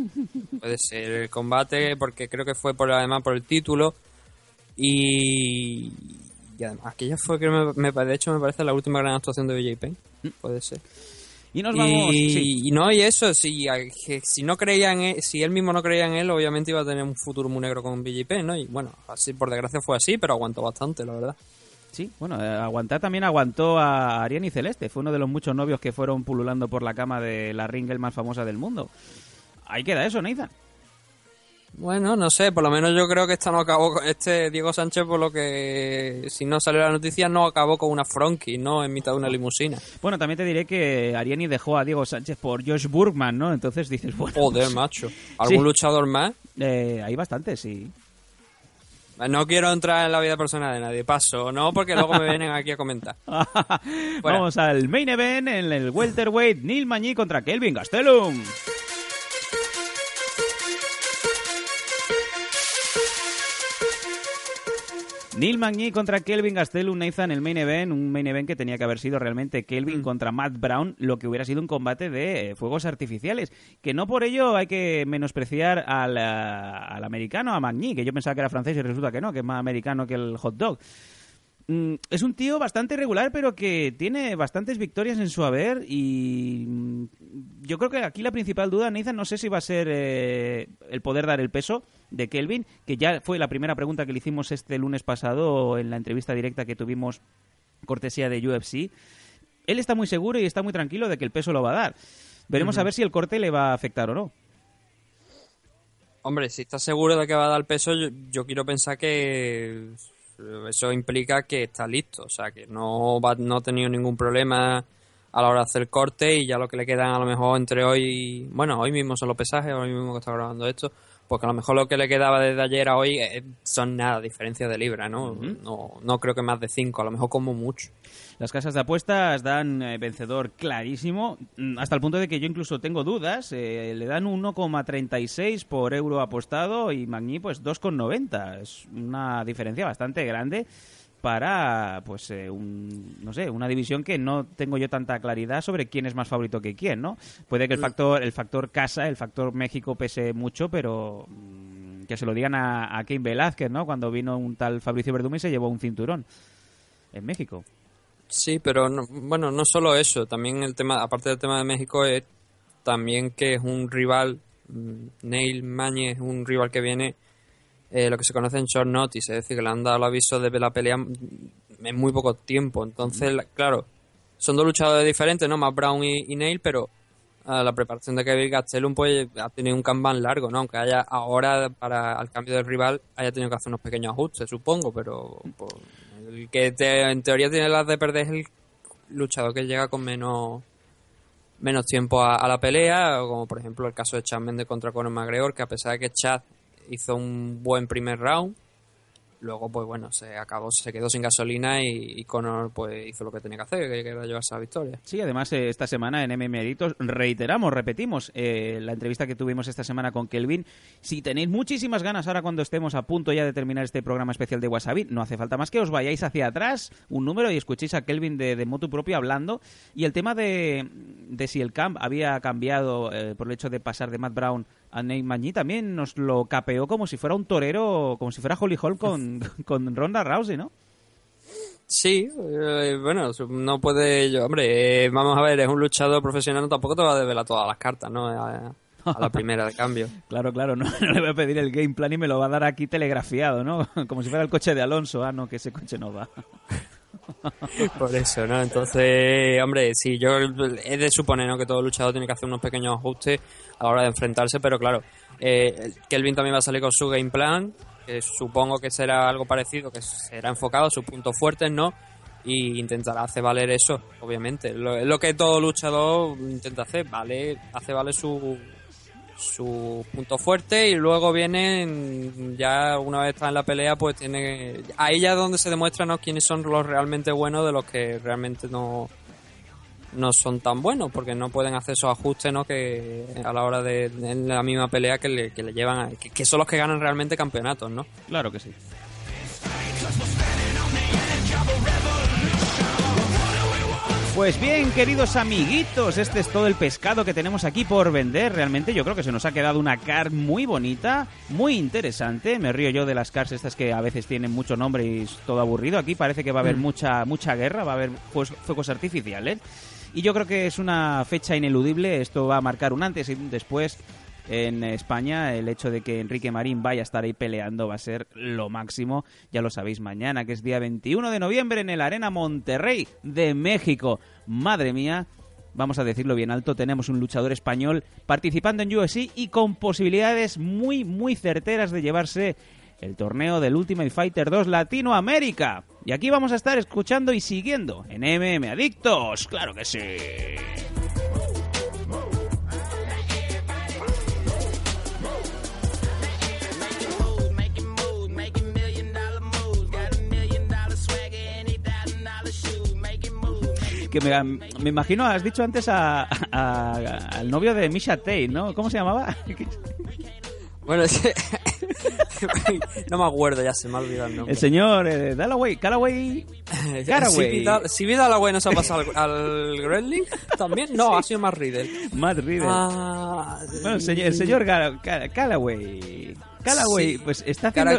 Puede ser el combate, porque creo que fue por además por el título. Y. Y además, aquella fue, que me, me- de hecho, me parece la última gran actuación de BJ Penn. Puede ser. Y nos vamos. Y, sí. y no, y eso, si, que si no creía en él, si él mismo no creía en él, obviamente iba a tener un futuro muy negro con BJP, ¿no? Y bueno, así por desgracia fue así, pero aguantó bastante, la verdad. Sí, bueno, eh, aguantar también aguantó a Ariane y Celeste. Fue uno de los muchos novios que fueron pululando por la cama de la ringle más famosa del mundo. Ahí queda eso, Nathan. Bueno, no sé, por lo menos yo creo que esta no acabó con este Diego Sánchez, por lo que si no salió la noticia, no acabó con una fronky, ¿no? En mitad de una limusina. Bueno, también te diré que Ariani dejó a Diego Sánchez por Josh Burgman, ¿no? Entonces dices, bueno. Joder, pues, macho. ¿Algún Sí. luchador más? eh, hay bastante, sí. No quiero entrar en la vida personal de nadie, paso, ¿no? Porque luego me vienen aquí a comentar. Vamos al main event en el welterweight Neil Mañí contra Kelvin Gastelum. Neil Magny contra Kelvin Gastelum Nathan el main event, un main event que tenía que haber sido realmente Kelvin contra Matt Brown, lo que hubiera sido un combate de eh, fuegos artificiales, que no por ello hay que menospreciar al, ah, al americano, a Magny, que yo pensaba que era francés y resulta que no, que es más americano que el hot dog. Mm, es un tío bastante irregular, pero que tiene bastantes victorias en su haber y mm, yo creo que aquí la principal duda, Nathan, no sé si va a ser eh, el poder dar el peso de Kelvin, que ya fue la primera pregunta que le hicimos este lunes pasado en la entrevista directa que tuvimos cortesía de UFC. Él está muy seguro y está muy tranquilo de que el peso lo va a dar. Veremos a ver si el corte le va a afectar o no. Hombre, si estás seguro de que va a dar peso, yo, yo quiero pensar que eso implica que está listo, o sea, que no, va, no ha tenido ningún problema a la hora de hacer corte y ya lo que le quedan a lo mejor entre hoy y, bueno, hoy mismo son los pesajes, hoy mismo que está grabando esto, porque a lo mejor lo que le quedaba desde ayer a hoy eh, son nada, diferencias de libra, ¿no? no, no creo que más de 5, a lo mejor como mucho. Las casas de apuestas dan eh, vencedor clarísimo, mm, hasta el punto de que yo incluso tengo dudas. eh, le dan 1,36 por euro apostado y Magni pues 2,90. Es una diferencia bastante grande para pues eh, un, no sé una división que no tengo yo tanta claridad sobre quién es más favorito que quién no puede que el factor el factor casa el factor México pese mucho pero mm, que se lo digan a, a Cain Velázquez, ¿no? Cuando vino un tal Fabricio Verdumi y se llevó un cinturón en México. Sí, pero no- bueno, no solo eso, también el tema, aparte del tema de México, es también que es un rival, mm, Neil Mañez es un rival que viene eh, lo que se conoce en short notice, es decir, que le han dado el aviso de la pelea en muy poco tiempo. Entonces, la- claro, son dos luchadores diferentes, ¿no? Más Brown y, y Neil, pero ah, la preparación de Kevin Gastelum pues ha tenido un kanban largo, ¿no? Aunque haya ahora, para al cambio del rival, haya tenido que hacer unos pequeños ajustes, supongo, pero pues, el que te- en teoría tiene las de perder es el luchador que llega con menos menos tiempo a, a la pelea, como por ejemplo el caso de Chad Mendes contra Conor McGregor, que a pesar de que Chad hizo un buen primer round, luego pues bueno, se acabó, se quedó sin gasolina y, y Conor pues hizo lo que tenía que hacer, que era llevarse la victoria. Sí, además eh, esta semana en MM Editos reiteramos, repetimos eh, la entrevista que tuvimos esta semana con Kelvin. Si tenéis muchísimas ganas ahora cuando estemos a punto ya de terminar este programa especial de Wasabi, no hace falta más que os vayáis hacia atrás un número y escuchéis a Kelvin de, de motu propio hablando. Y el tema de, de si el camp había cambiado eh, por el hecho de pasar de Matt Brown a Nate Magny también nos lo capeó como si fuera un torero, como si fuera Holly Hall con, con Ronda Rousey, ¿no? Sí, eh, bueno, no puede yo, hombre, eh, vamos a ver, es un luchador profesional, tampoco te va a desvelar todas las cartas, ¿no? A, a la primera de cambio. Claro, claro, no, no le voy a pedir el game plan y me lo va a dar aquí telegrafiado, ¿no? Como si fuera el coche de Alonso. Ah, no, que ese coche no va. Por eso, ¿no? Entonces, hombre, sí, yo he de suponer ¿no? que todo luchador tiene que hacer unos pequeños ajustes a la hora de enfrentarse, pero claro, eh, Kelvin también va a salir con su game plan, que supongo que será algo parecido, que será enfocado a sus puntos fuertes, ¿no? Y intentará hacer valer eso, obviamente. Es lo que todo luchador intenta hacer, vale, hace valer su, su punto fuerte y luego viene ya una vez está en la pelea pues tiene ahí ya es donde se demuestra ¿no? quiénes son los realmente buenos de los que realmente no no son tan buenos porque no pueden hacer esos ajustes ¿no? que a la hora de en la misma pelea que le, que le llevan a- que son los que ganan realmente campeonatos ¿no? Claro que sí Pues bien, queridos amiguitos, este es todo el pescado que tenemos aquí por vender. Realmente yo creo que se nos ha quedado una car muy bonita, muy interesante. Me río yo de las cars estas que a veces tienen mucho nombre y es todo aburrido. Aquí parece que va a haber Mm. mucha mucha guerra, va a haber fuegos artificiales. Y yo creo que es una fecha ineludible. Esto va a marcar un antes y un después en España. El hecho de que Enrique Marín vaya a estar ahí peleando va a ser lo máximo. Ya lo sabéis mañana, que es día 21 de noviembre en el Arena Monterrey de México. Madre mía. Vamos a decirlo bien alto, tenemos un luchador español participando en UFC y con posibilidades muy, muy certeras de llevarse el torneo del Ultimate Fighter 2 Latinoamérica. Y aquí vamos a estar escuchando y siguiendo en MM Adictos. Claro que sí. Que me, me imagino, has dicho antes a, a- al novio de Misha Tate, ¿no? ¿Cómo se llamaba? bueno es que no me acuerdo ya se me ha olvidado el nombre El señor eh, Dalloway, Callaway, Caraway. Si Vidal, si Vidal Agüey no se ha pasado al, al Wrestling también no ha sido más Riddle Matt Riddle. Ah, Bueno, el señor, el señor Callaway. Callaway, Sí. pues está haciendo...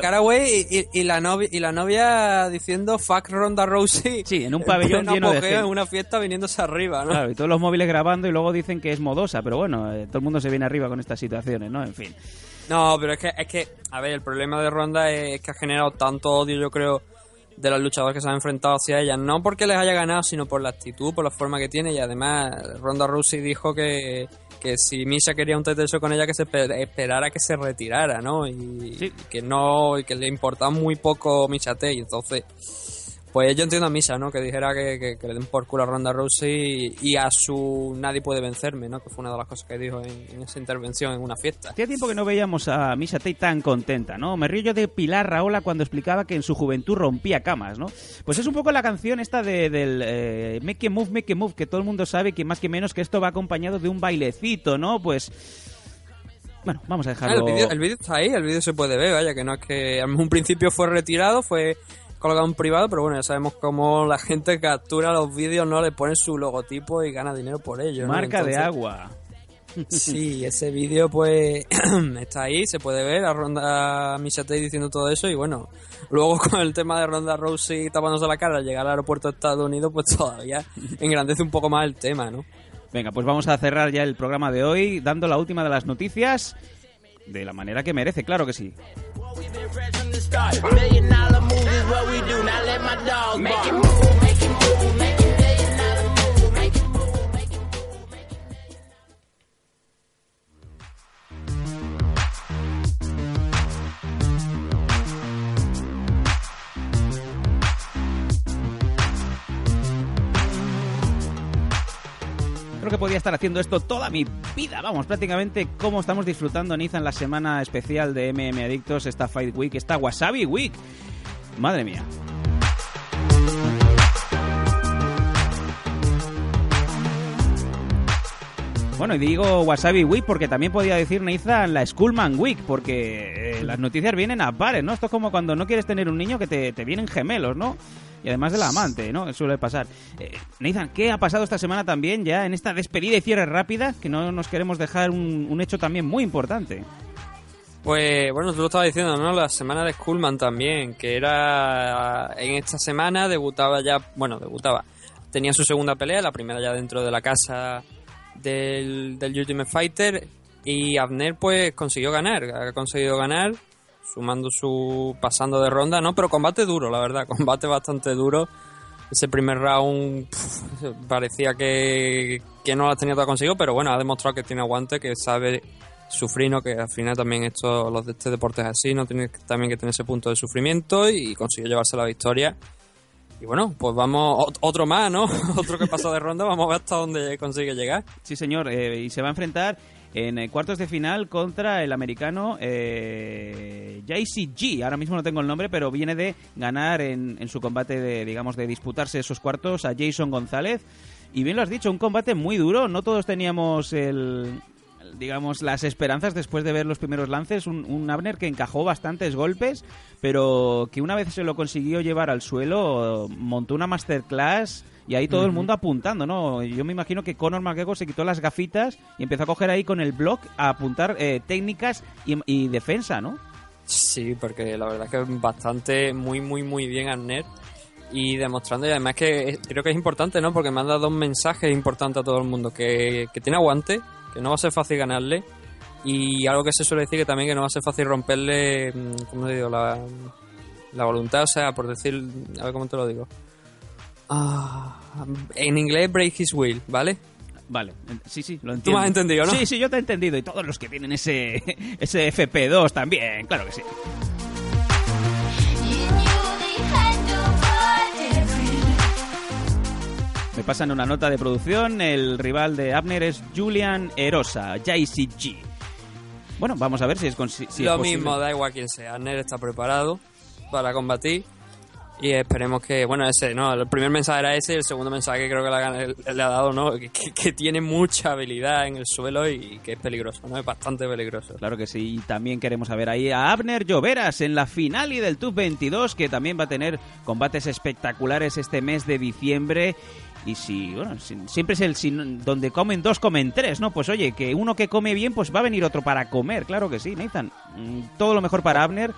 Y, y- y la novia, y la novia diciendo fuck Ronda Rousey. Sí, en un pabellón lleno de gente. En una fiesta viniéndose arriba, ¿no? Claro, y todos los móviles grabando y luego dicen que es modosa, pero bueno, eh, todo el mundo se viene arriba con estas situaciones, ¿no? En fin. No, pero es que, es que, a ver, el problema de Ronda es que ha generado tanto odio, yo creo, de los luchadores que se han enfrentado hacia ella. No porque les haya ganado, sino por la actitud, por la forma que tiene. Y además, Ronda Rousey dijo que, que si Misha quería un teteso con ella, que se esper- esperara que se retirara, ¿no? Y, y que no, y que le importaba muy poco Misha Tate. Entonces, pues yo entiendo a Misha, ¿no? Que dijera que, que- que le den por culo a Ronda Rousey y, y a su nadie puede vencerme, ¿no? Que fue una de las cosas que dijo en, en esa intervención en una fiesta. Hacía tiempo que no veíamos a Misha Tate tan contenta, ¿no? Me río yo de Pilar Raola cuando explicaba que en su juventud rompía camas, ¿no? Pues es un poco la canción esta de, del eh, Make a Move, Make a Move, que todo el mundo sabe que más que menos que esto va acompañado de un bailecito, ¿no? Pues... Bueno, vamos a Ah, dejarlo... el vídeo está ahí, el vídeo se puede ver, vaya, que no es que en un principio fue retirado, fue colgado en privado, pero bueno, ya sabemos cómo la gente captura los vídeos, no le pone su logotipo y gana dinero por ello. ¿no? Marca de agua. Sí, ese vídeo pues está ahí, se puede ver a Ronda Mishatei diciendo todo eso y bueno, luego con el tema de Ronda Rousey tapándose la cara al llegar al aeropuerto de Estados Unidos pues todavía engrandece un poco más el tema, ¿no? Venga, pues vamos a cerrar ya el programa de hoy dando la última de las noticias de la manera que merece, claro que sí. What we do, now let my dog bark. Make it move, make it move, make it million dollar move, make it move, make it move, make it Creo que podía estar haciendo esto toda mi vida. Vamos, prácticamente cómo estamos disfrutando Niza en la semana especial de MM Adictos, esta Fight Week, esta Wasabi Week. Madre mía. Bueno, y digo Wasabi Week porque también podía decir Nathan la Schoolman Week, porque eh, las noticias vienen a pares, ¿no? Esto es como cuando no quieres tener un niño que te, te vienen gemelos, ¿no? Y además de la amante, ¿no? Suele pasar. Eh, ¿qué ha pasado esta semana también ya en esta despedida y cierre rápida? Que no nos queremos dejar un, un hecho también muy importante. Pues bueno, tú lo estabas diciendo, ¿no? La semana de Skullman también, que era en esta semana debutaba ya, bueno, debutaba. Tenía su segunda pelea, la primera ya dentro de la casa del, del Ultimate Fighter y Abner pues consiguió ganar, ha conseguido ganar sumando su pasando de ronda, ¿no? Pero combate duro, la verdad, combate bastante duro. Ese primer round parecía que, que no lo tenía todo conseguido, pero bueno, ha demostrado que tiene aguante, que sabe sufrir, ¿no? Que al final también esto, los de este deporte es así, no tiene también que tener ese punto de sufrimiento y consiguió llevarse la victoria. Y bueno, pues vamos, ot- otro más, ¿no? otro que pasó de ronda, vamos a ver hasta dónde consigue llegar. Sí, señor, eh, y se va a enfrentar en eh, cuartos de final contra el americano eh, JCG. Ahora mismo no tengo el nombre, pero viene de ganar en, en su combate de, digamos, de disputarse esos cuartos a Jason González. Y bien lo has dicho, un combate muy duro. No todos teníamos el, digamos, las esperanzas después de ver los primeros lances. Un, un Abner que encajó bastantes golpes, pero que una vez se lo consiguió llevar al suelo, montó una masterclass y ahí todo el mundo apuntando, ¿no? Yo me imagino que Conor McGregor se quitó las gafitas y empezó a coger ahí con el block a apuntar eh, técnicas y, y defensa, ¿no? Sí, porque la verdad que bastante, muy, muy, muy bien Arnett. Y demostrando, y además que es- creo que es importante, ¿no? Porque manda dos mensajes importantes a todo el mundo. Que, que tiene aguante, que no va a ser fácil ganarle. Y algo que se suele decir que también que no va a ser fácil romperle, mm, ¿cómo digo? La, la voluntad, o sea, por decir, a ver cómo te lo digo. Ah, en inglés, break his will, ¿vale? Vale, sí, sí, lo Tú entiendo. me has entendido, ¿no? Sí, sí, yo te he entendido. Y todos los que tienen ese, ese FP2 también, claro que sí. Me pasan una nota de producción. El rival de Abner es Julian Erosa, JCG. Bueno, vamos a ver si es, si lo mismo, da igual quién sea. Arnett está preparado para combatir. Y esperemos que, bueno, ese, ¿no? El primer mensaje era ese y el segundo mensaje que creo que le ha, le ha dado, ¿no? Que, que- que tiene mucha habilidad en el suelo y que es peligroso, ¿no? Es bastante peligroso. Claro que sí, y también queremos ver ahí a Abner Lloveras en la final y del TUF 22, que también va a tener combates espectaculares este mes de diciembre. Y si, bueno, si- siempre es el si- donde comen dos, comen tres, ¿no? Pues oye, que uno que come bien, pues va a venir otro para comer, claro que sí, Nathan. Mm, Todo lo mejor para Abner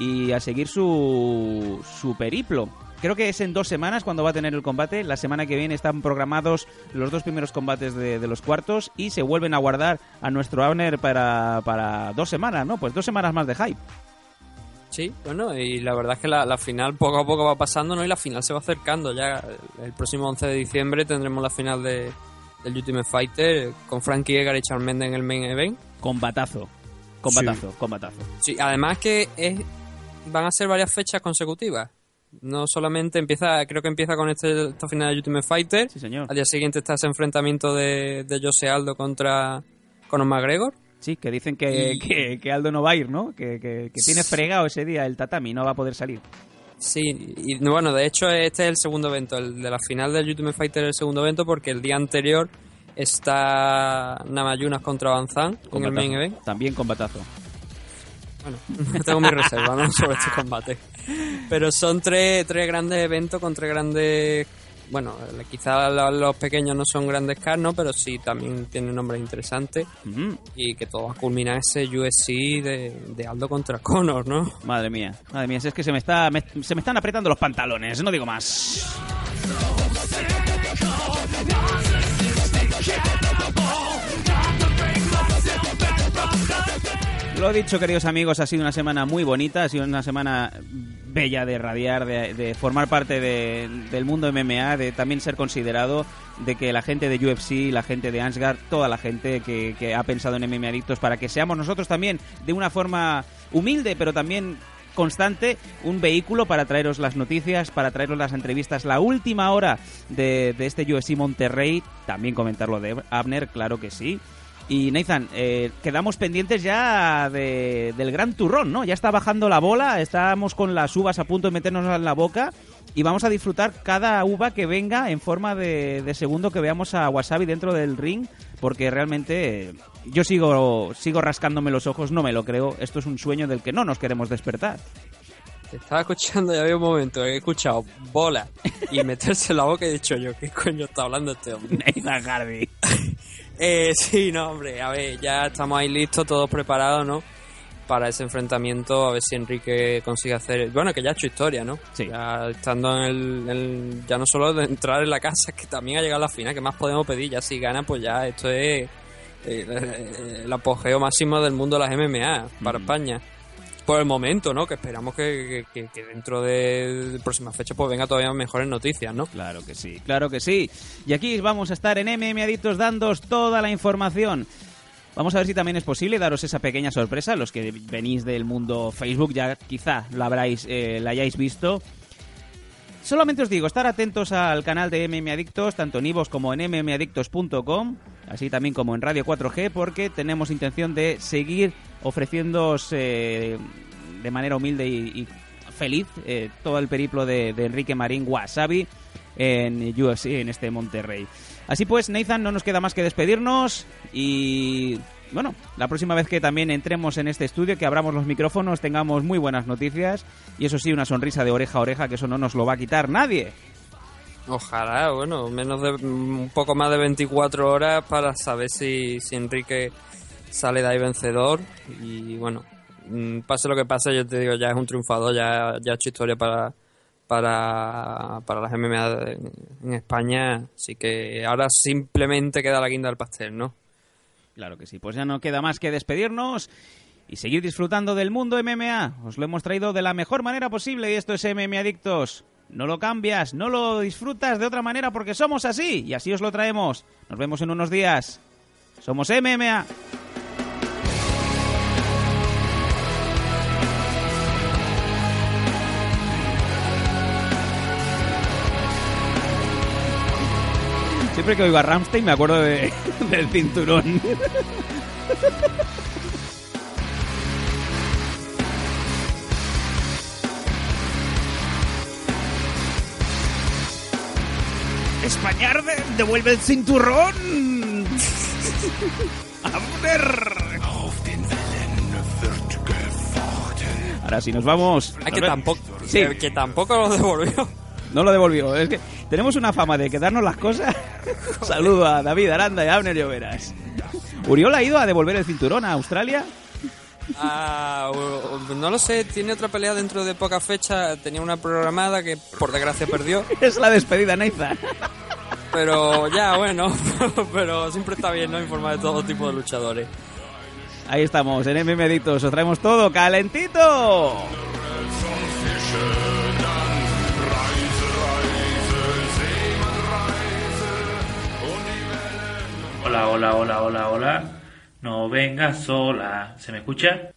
y a seguir su, su periplo. Creo que es en dos semanas cuando va a tener el combate. La semana que viene están programados los dos primeros combates de, de los cuartos y se vuelven a guardar a nuestro Abner para, para dos semanas, ¿no? Pues dos semanas más de hype. Sí, bueno, y la verdad es que la, la final poco a poco va pasando, ¿no? Y la final se va acercando ya. El próximo 11 de diciembre tendremos la final de, del Ultimate Fighter con Frankie Edgar y Charles Mendes en el main event. Combatazo. Combatazo, combatazo. Sí, además que es, van a ser varias fechas consecutivas. No solamente empieza, creo que empieza con este, esta final de Ultimate Fighter. Sí, señor. Al día siguiente está ese enfrentamiento de, de Jose Aldo contra Conor McGregor. Sí, que dicen que, Y- que, que Aldo no va a ir, ¿no? Que, que, que tiene fregado ese día el tatami, no va a poder salir. Sí, y bueno, de hecho este es el segundo evento, el de la final del Ultimate Fighter es el segundo evento porque el día anterior está Namayunas contra Banzan en el main event. También combatazo. Bueno, tengo mi reserva ¿no? sobre este combate. Pero son tres, tres grandes eventos con tres grandes bueno, quizá lo- los pequeños no son grandes cars, ¿no? Pero sí también tienen nombres interesantes. Y que todo va a culminar ese UFC de, de Aldo contra Conor, ¿no? Madre mía, madre mía, si es que se me, está, me- se me están apretando los pantalones, no digo más. Lo dicho, queridos amigos, ha sido una semana muy bonita, ha sido una semana bella de radiar, de, de formar parte de- del mundo MMA, de también ser considerado, de que la gente de UFC, la gente de Ansgar, toda la gente que, que ha pensado en MMA Adictos para que seamos nosotros también de una forma humilde, pero también constante, un vehículo para traeros las noticias, para traeros las entrevistas, la última hora de, de este UFC Monterrey, también comentarlo de Abner, claro que sí. Y Nathan, eh, quedamos pendientes ya de- del gran turrón, ¿no? Ya está bajando la bola, estamos con las uvas a punto de meternos en la boca y vamos a disfrutar cada uva que venga en forma de, de segundo que veamos a Wasabi dentro del ring, porque realmente eh, yo sigo, sigo rascándome los ojos, no me lo creo, esto es un sueño del que no nos queremos despertar. Te estaba escuchando, ya había un momento que he escuchado bola y meterse en la boca y he dicho yo, ¿qué coño está hablando este hombre? Nathan Hardy. Eh, sí, no, hombre, a ver, ya estamos ahí listos, todos preparados, ¿no? Para ese enfrentamiento, a ver si Enrique consigue hacer. Bueno, que ya ha hecho historia, ¿no? Sí. Ya estando en el, Ya no solo de entrar en la casa, que también ha llegado a la final, ¿qué más podemos pedir? Ya si gana, pues ya esto es. eh, eh, el apogeo máximo del mundo de las MMA para España. Por el momento, ¿no? Que esperamos que, dentro de, próximas fechas pues venga todavía mejores noticias, ¿no? Claro que sí, claro que sí. Y aquí vamos a estar en MM Adictos dándos toda la información. Vamos a ver si también es posible daros esa pequeña sorpresa. Los que venís del mundo Facebook ya quizá la, habráis, eh, la hayáis visto. Solamente os digo, estar atentos al canal de MM Adictos, tanto en iVoox como en mmadictos.com, así también como en Radio 4G, porque tenemos intención de seguir ofreciéndoos eh, de manera humilde y, y feliz eh, todo el periplo de, Enrique Marín Wasabi en UFC, en este Monterrey. Así pues, Nathan, no nos queda más que despedirnos y bueno, la próxima vez que también entremos en este estudio, que abramos los micrófonos, tengamos muy buenas noticias y eso sí, una sonrisa de oreja a oreja, que eso no nos lo va a quitar nadie. Ojalá, bueno, menos de un poco más de 24 horas para saber si, si Enrique sale de ahí vencedor y bueno, mm, pase lo que pase, yo te digo, ya es un triunfador, ya, ya ha hecho historia para para, para las MMA en España, así que ahora simplemente queda la guinda del pastel, ¿no? Claro que sí, pues ya no queda más que despedirnos y seguir disfrutando del mundo MMA. Os lo hemos traído de la mejor manera posible y esto es MMA Adictos. No lo cambias, no lo disfrutas de otra manera porque somos así y así os lo traemos. Nos vemos en unos días. Somos MMA. Siempre que oigo a Ramstein me acuerdo de- del cinturón. Españar de- devuelve el cinturón. Ahora sí nos vamos. Ah, que tampoco, Sí. que, que tampoco lo devolvió. No lo devolvió. Es que tenemos una fama de quedarnos las cosas. Saludo a David Aranda y a Abner Lloveras. Uriol ha ido a devolver el cinturón a Australia. Ah, no lo sé, tiene otra pelea dentro de poca fecha. Tenía una programada que por desgracia perdió. Es la despedida, Nathan. Pero ya, bueno, pero siempre está bien, ¿no? Informar de todo tipo de luchadores. Ahí estamos, en MM Adictos. Os traemos todo calentito. Hola, hola, hola, hola, hola. No vengas sola. ¿Se me escucha?